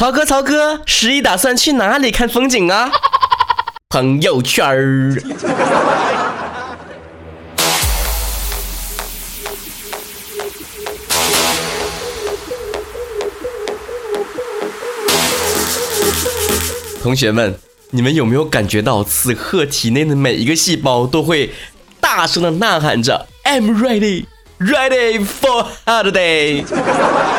曹哥，曹哥，十一打算去哪里看风景啊？朋友圈儿。同学们，你们有没有感觉到此刻体内的每一个细胞都会大声的呐喊着 "I'm Ready for holiday！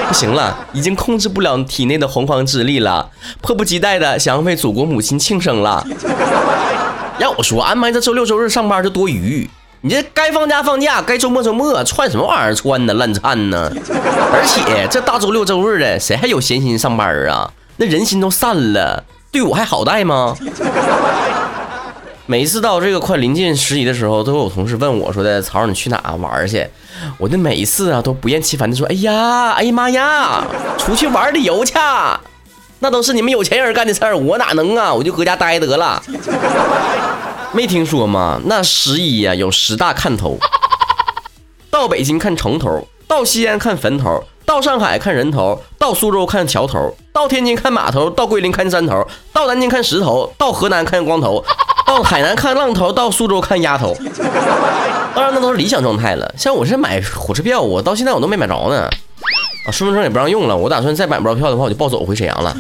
不行了，已经控制不了体内的洪荒之力了，迫不及待的想要为祖国母亲庆生了。要我说，安排这周六周日上班就多余，你这该放假放假，该周末周末，串什么玩意儿串呢？烂串呢！而且这大周六周日的，谁还有闲心上班啊？那人心都散了，对我还好带吗？每一次到这个快临近十一的时候，都有同事问我说的：“曹，你去哪玩去？”我的每一次啊，都不厌其烦的说：“哎呀，哎呀妈呀，出去玩旅游去，那都是你们有钱人干的事儿，我哪能啊？我就搁家待得了。没听说吗？那十一呀，有十大看头：到北京看城头，到西安看坟头，到上海看人头，到苏州看桥头，到天津看码头，到桂林看山头，到南京看石头，到河南看光头。到海南看浪头，到苏州看丫头，当然那都是理想状态了。像我这买火车票，我到现在我都没买着呢。啊，身份证也不让用了，我打算再买不着票的话，我就暴走回沈阳了。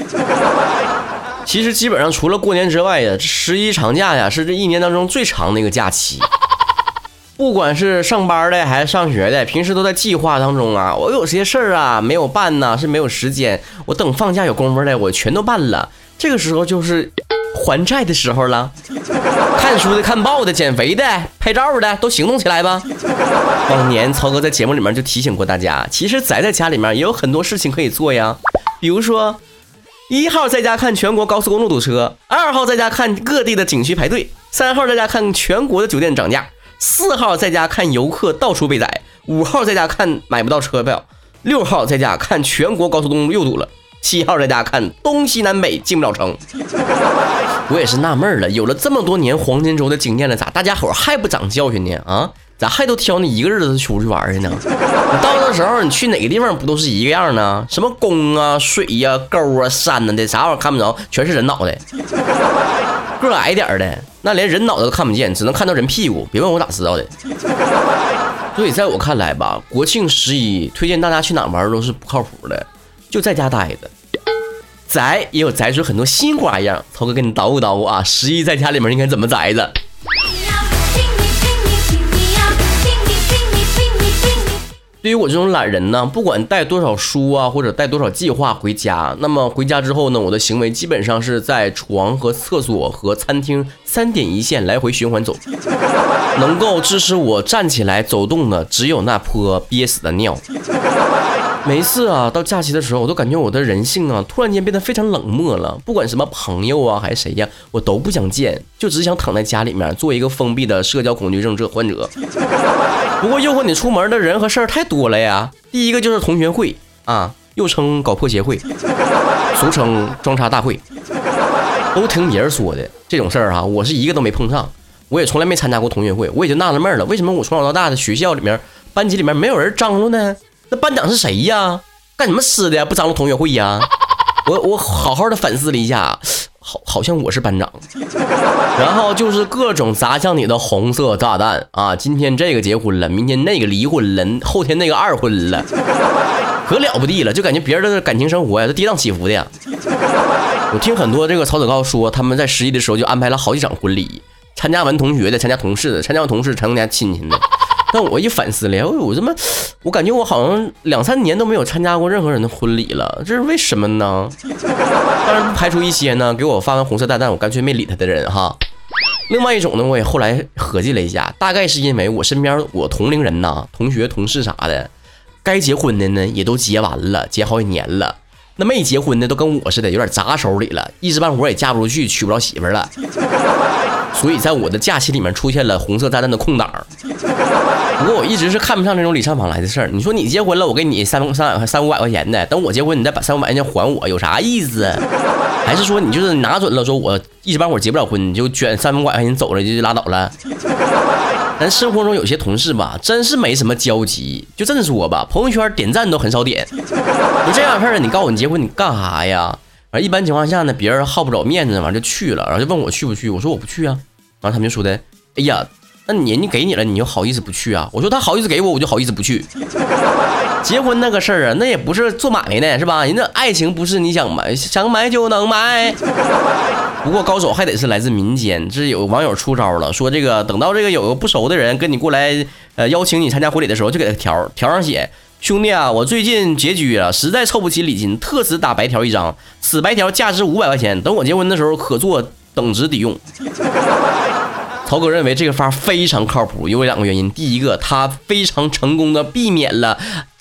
其实基本上除了过年之外呀，十一长假呀是这一年当中最长的一个假期。不管是上班的还是上学的，平时都在计划当中啊。我有些事儿啊没有办呢，是没有时间。我等放假有功夫的，我全都办了。这个时候就是还债的时候了。看书的、看报的、减肥的、拍照的，都行动起来吧！往年曹哥在节目里面就提醒过大家，其实宅在家里面也有很多事情可以做呀。比如说，一号在家看全国高速公路堵车，二号在家看各地的景区排队，三号在家看全国的酒店涨价，四号在家看游客到处被宰，五号在家看买不到车票，六号在家看全国高速公路又堵了。七号在家看东西南北进不了城，我也是纳闷了，有了这么多年黄金周的经验了，咋大家伙还不长教训呢？啊，咋还都挑那一个日子出去玩去呢？你 到那时候你去哪个地方不都是一个样呢？什么宫啊、水呀、沟啊、山呢的，啥玩意儿看不着，全是人脑袋。个矮点的，那连人脑袋都看不见，只能看到人屁股。别问我咋知道的。所以在我看来吧，国庆十一推荐大家去哪玩都是不靠谱的。就在家待着，宅也有宅出很多新花样。涛哥给你捣鼓捣鼓啊，十一在家里面应该怎么宅着？对于我这种懒人呢，不管带多少书啊，或者带多少计划回家，那么回家之后呢，我的行为基本上是在床和厕所和餐厅三点一线来回循环走。能够支持我站起来走动的，只有那泼憋死的尿。每次啊，到假期的时候，我都感觉我的人性啊，突然间变得非常冷漠了。不管什么朋友啊，还是谁呀，我都不想见，就只想躺在家里面，做一个封闭的社交恐惧症者患者。不过诱惑你出门的人和事儿太多了呀。第一个就是同学会啊，又称搞破鞋会，俗称装叉大会，都听别人说的这种事儿啊，我是一个都没碰上，我也从来没参加过同学会，我也就纳了闷了，为什么我从小到大的学校里面班级里面没有人张罗呢？那班长是谁呀？干什么吃的呀？不张罗同学会呀？我我好好的反思了一下，好好像我是班长。然后就是各种砸向你的红色炸弹啊！今天这个结婚了，明天那个离婚了，后天那个二婚了，可了不地了，就感觉别人的感情生活呀都跌宕起伏的呀。我听很多这个曹子高说，他们在十一的时候就安排了好几场婚礼，参加完同学的，参加同事的，参加完同事参加亲戚的。但我一反思了，我我怎么，我感觉我好像两三年都没有参加过任何人的婚礼了，这是为什么呢？当然不排除一些呢，给我发完红色大弹，我干脆没理他的人哈。另外一种呢，我也后来合计了一下，大概是因为我身边我同龄人呐，同学、同事啥的，该结婚的呢也都结完了，结好几年了，那没结婚的都跟我似的，有点砸手里了，一时半会儿也嫁不出去，娶不着媳妇了。所以在我的假期里面出现了红色炸弹的空档。不过我一直是看不上这种礼尚往来的事儿。你说你结婚了，我给你三三百块三五百块钱的，等我结婚你再把三五百块钱还我，有啥意思？还是说你就是拿准了，说我一时半会儿结不了婚，你就卷三五百块钱走了就拉倒了？咱生活中有些同事吧，真是没什么交集。就这么说吧，朋友圈点赞都很少点。就这样事儿，你告诉我你结婚你干啥呀？啊，一般情况下呢，别人好不着面子，完就去了，然后就问我去不去，我说我不去啊。完了他们就说的，哎呀，那人家给你了，你就好意思不去啊？我说他好意思给我，我就好意思不去。结婚那个事儿啊，那也不是做买卖的，是吧？人家爱情不是你想买想买就能买。不过高手还得是来自民间，这有网友出招了，说这个等到这个有个不熟的人跟你过来，呃，邀请你参加婚礼的时候，就给他条条上写：兄弟啊，我最近拮据了，实在凑不起礼金，特此打白条一张，此白条价值五百块钱，等我结婚的时候可做等值抵用。曹哥认为这个法非常靠谱，有两个原因：第一个，他非常成功的避免了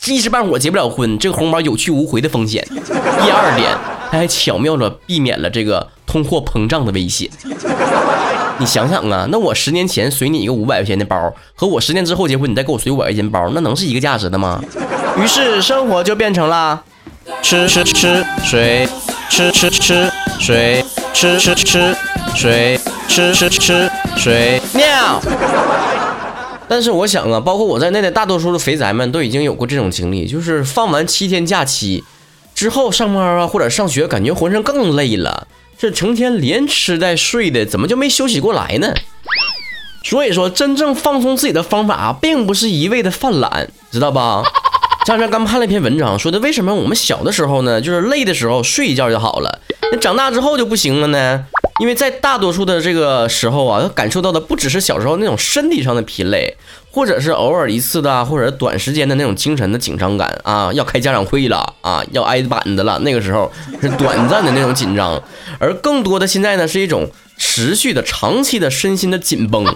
一时半会儿结不了婚，这个红包有去无回的风险；第二点，他还巧妙的避免了这个通货膨胀的威胁。你想想啊，那我十年前随你一个五百块钱的包，和我十年之后结婚你再给我随五百块钱包，那能是一个价值的吗？于是生活就变成了吃吃吃水，吃吃吃水，吃吃吃水。吃吃吃水尿，但是我想啊，包括我在内的大多数的肥宅们都已经有过这种经历，就是放完七天假期之后上班啊或者上学，感觉浑身更累了，这成天连吃带睡的，怎么就没休息过来呢？所以说，真正放松自己的方法啊，并不是一味的犯懒，知道吧？前两天刚看了一篇文章，说的为什么我们小的时候呢，就是累的时候睡一觉就好了，那长大之后就不行了呢？因为在大多数的这个时候啊，他感受到的不只是小时候那种身体上的疲累，或者是偶尔一次的，或者短时间的那种精神的紧张感啊，要开家长会了啊，要挨板子了，那个时候是短暂的那种紧张，而更多的现在呢，是一种持续的、长期的身心的紧绷。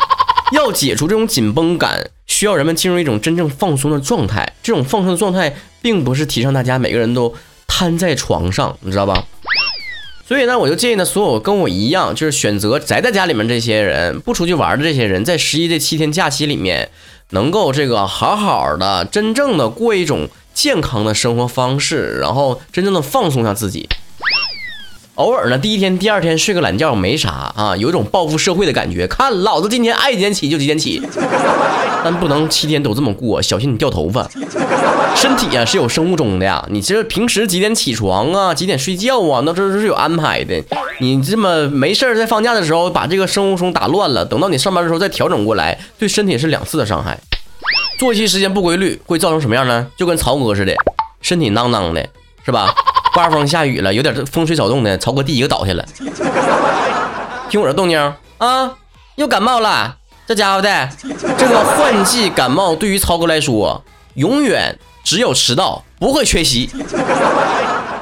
要解除这种紧绷感，需要人们进入一种真正放松的状态。这种放松的状态，并不是提倡大家每个人都瘫在床上，你知道吧？所以呢，我就建议呢，所有跟我一样，就是选择宅在家里面这些人，不出去玩的这些人，在十一这七天假期里面，能够这个好好的、真正的过一种健康的生活方式，然后真正的放松下自己。偶尔呢，第一天、第二天睡个懒觉没啥啊，有一种报复社会的感觉。看老子今天爱几点起就几点起，但不能七天都这么过，小心你掉头发。身体呀是有生物钟的呀，你这平时几点起床啊，几点睡觉啊，那这都是有安排的。你这么没事儿在放假的时候把这个生物钟打乱了，等到你上班的时候再调整过来，对身体是两次的伤害。作息时间不规律会造成什么样呢？就跟曹哥似的，身体囊囊的，是吧？刮风下雨了，有点风吹草动的，曹哥第一个倒下了。听我这动静啊，又感冒了。这家伙的，这个换季感冒对于曹哥来说，永远只有迟到，不会缺席。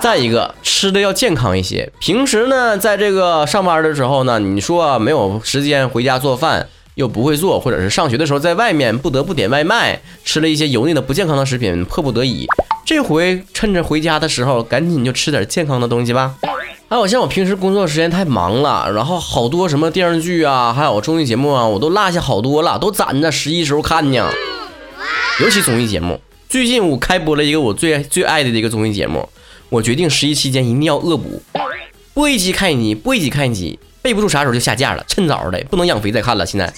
再一个，吃的要健康一些。平时呢，在这个上班的时候呢，你说没有时间回家做饭，又不会做，或者是上学的时候在外面不得不点外卖，吃了一些油腻的不健康的食品，迫不得已。这回趁着回家的时候，赶紧就吃点健康的东西吧。还有像我平时工作时间太忙了，然后好多什么电视剧啊，还有综艺节目啊，我都落下好多了，都攒着十一时候看呢。尤其综艺节目，最近我开播了一个我最最爱的一个综艺节目，我决定十一期间一定要恶补，播一集看一集，播一集看一集，备不住啥时候就下架了，趁早的，不能养肥再看了。现在，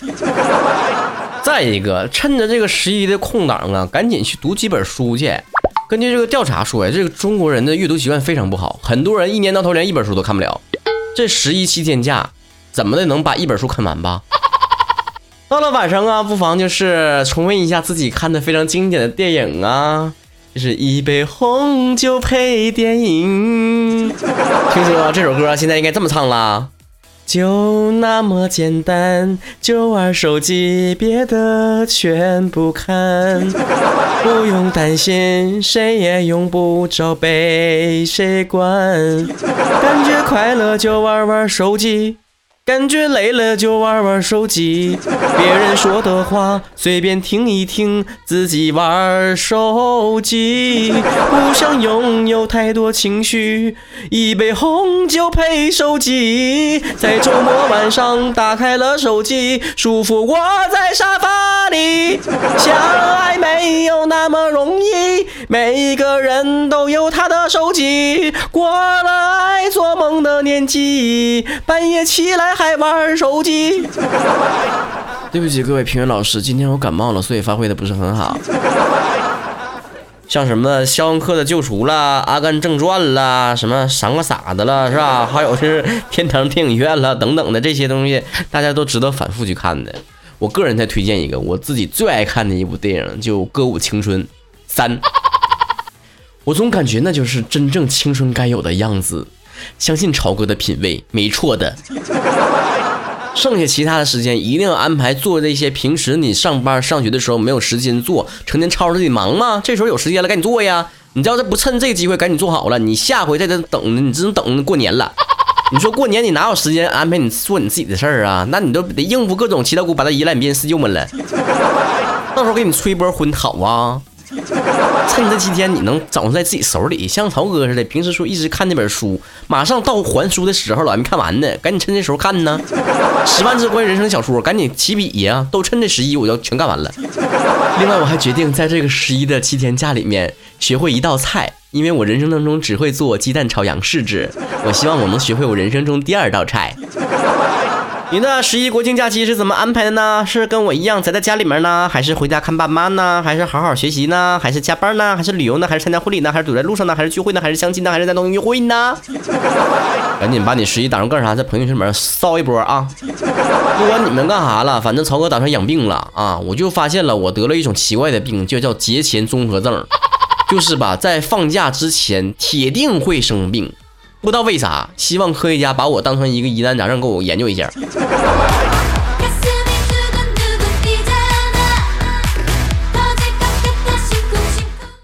再一个，趁着这个十一的空档啊，赶紧去读几本书去。根据这个调查说呀，这个中国人的阅读习惯非常不好，很多人一年到头连一本书都看不了。这十一七天假，怎么的能把一本书看完吧？到了晚上啊，不妨就是重温一下自己看的非常经典的电影啊，就是一杯红酒配电影。听说这首歌现在应该这么唱啦。就那么简单，就玩手机，别的全不看，不用担心，谁也用不着被谁管，感觉快乐就玩玩手机。感觉累了就玩玩手机，别人说的话随便听一听，自己玩手机。不想拥有太多情绪，一杯红酒配手机，在周末晚上打开了手机，舒服窝在沙发里。相爱没有那么容易，每个人都有他的手机，过了爱做梦的年纪，半夜起来。还玩手机？对不起，各位评委老师，今天我感冒了，所以发挥的不是很好。像什么《肖申克的救赎》啦，《阿甘正传》啦，什么《三个傻子》了，是吧？还有是《天堂电影院》了等等的这些东西，大家都值得反复去看的。我个人再推荐一个我自己最爱看的一部电影，就《歌舞青春三》。我总感觉那就是真正青春该有的样子。相信超哥的品味没错的。剩下其他的时间一定要安排做这些平时你上班上学的时候没有时间做，成天吵着自己忙吗？这时候有时间了，赶紧做呀！你知道这不趁这个机会赶紧做好了，你下回在这等，你只能等过年了。你说过年你哪有时间安排你做你自己的事儿啊？那你都得应付各种七大姑八大姨来你边四舅们了，到时候给你催波婚好啊！趁这七天你能掌握在自己手里，像曹哥似的，平时说一直看那本书，马上到还书的时候了，还没看完呢，赶紧趁这时候看呢。十万字关于人生的小说，赶紧起笔呀，都趁这十一我就全干完了。另外，我还决定在这个十一的七天假里面学会一道菜，因为我人生当中只会做鸡蛋炒羊柿子，我希望我能学会我人生中第二道菜。你的十一国庆假期是怎么安排的呢？是跟我一样宅在家里面呢，还是回家看爸妈呢？还是好好学习呢？还是加班呢？还是旅游呢？还是参加婚礼呢？还是堵在路上呢？还是聚会呢？还是相亲呢？还是在东约会呢？赶紧把你十一打算干啥，在朋友圈里面骚一波啊！不管你们干啥了，反正曹哥打算养病了啊！我就发现了，我得了一种奇怪的病，就叫节前综合症，就是吧，在放假之前铁定会生病。不知道为啥，希望科学家把我当成一个疑难杂症，给我研究一下。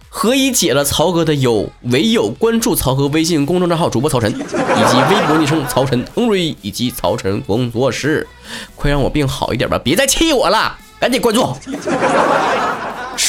何以解了曹哥的忧？唯有关注曹哥微信公众账号主播曹晨，以及微博昵称曹晨 Henry，以及曹晨工作室。快让我病好一点吧，别再气我了，赶紧关注。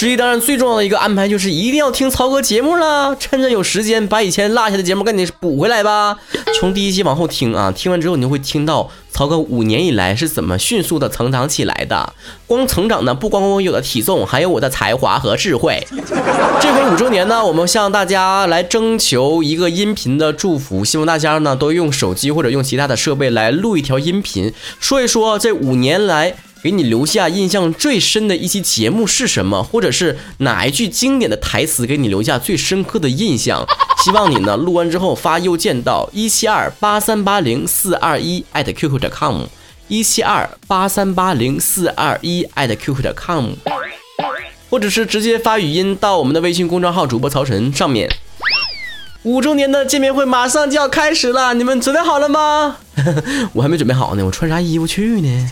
十一当然最重要的一个安排就是一定要听曹哥节目了，趁着有时间把以前落下的节目赶紧补回来吧。从第一期往后听啊，听完之后你就会听到曹哥五年以来是怎么迅速的成长起来的。光成长呢，不光光有了体重，还有我的才华和智慧。这回五周年呢，我们向大家来征求一个音频的祝福，希望大家呢都用手机或者用其他的设备来录一条音频，说一说这五年来。给你留下印象最深的一期节目是什么？或者是哪一句经典的台词给你留下最深刻的印象？希望你呢录完之后发邮件到一七二八三八零四二一艾特 @QQ.com，一七二八三八零四二一艾特 @QQ.com，或者是直接发语音到我们的微信公众号主播曹晨上面。五周年的见面会马上就要开始了，你们准备好了吗？我还没准备好呢，我穿啥衣服去呢？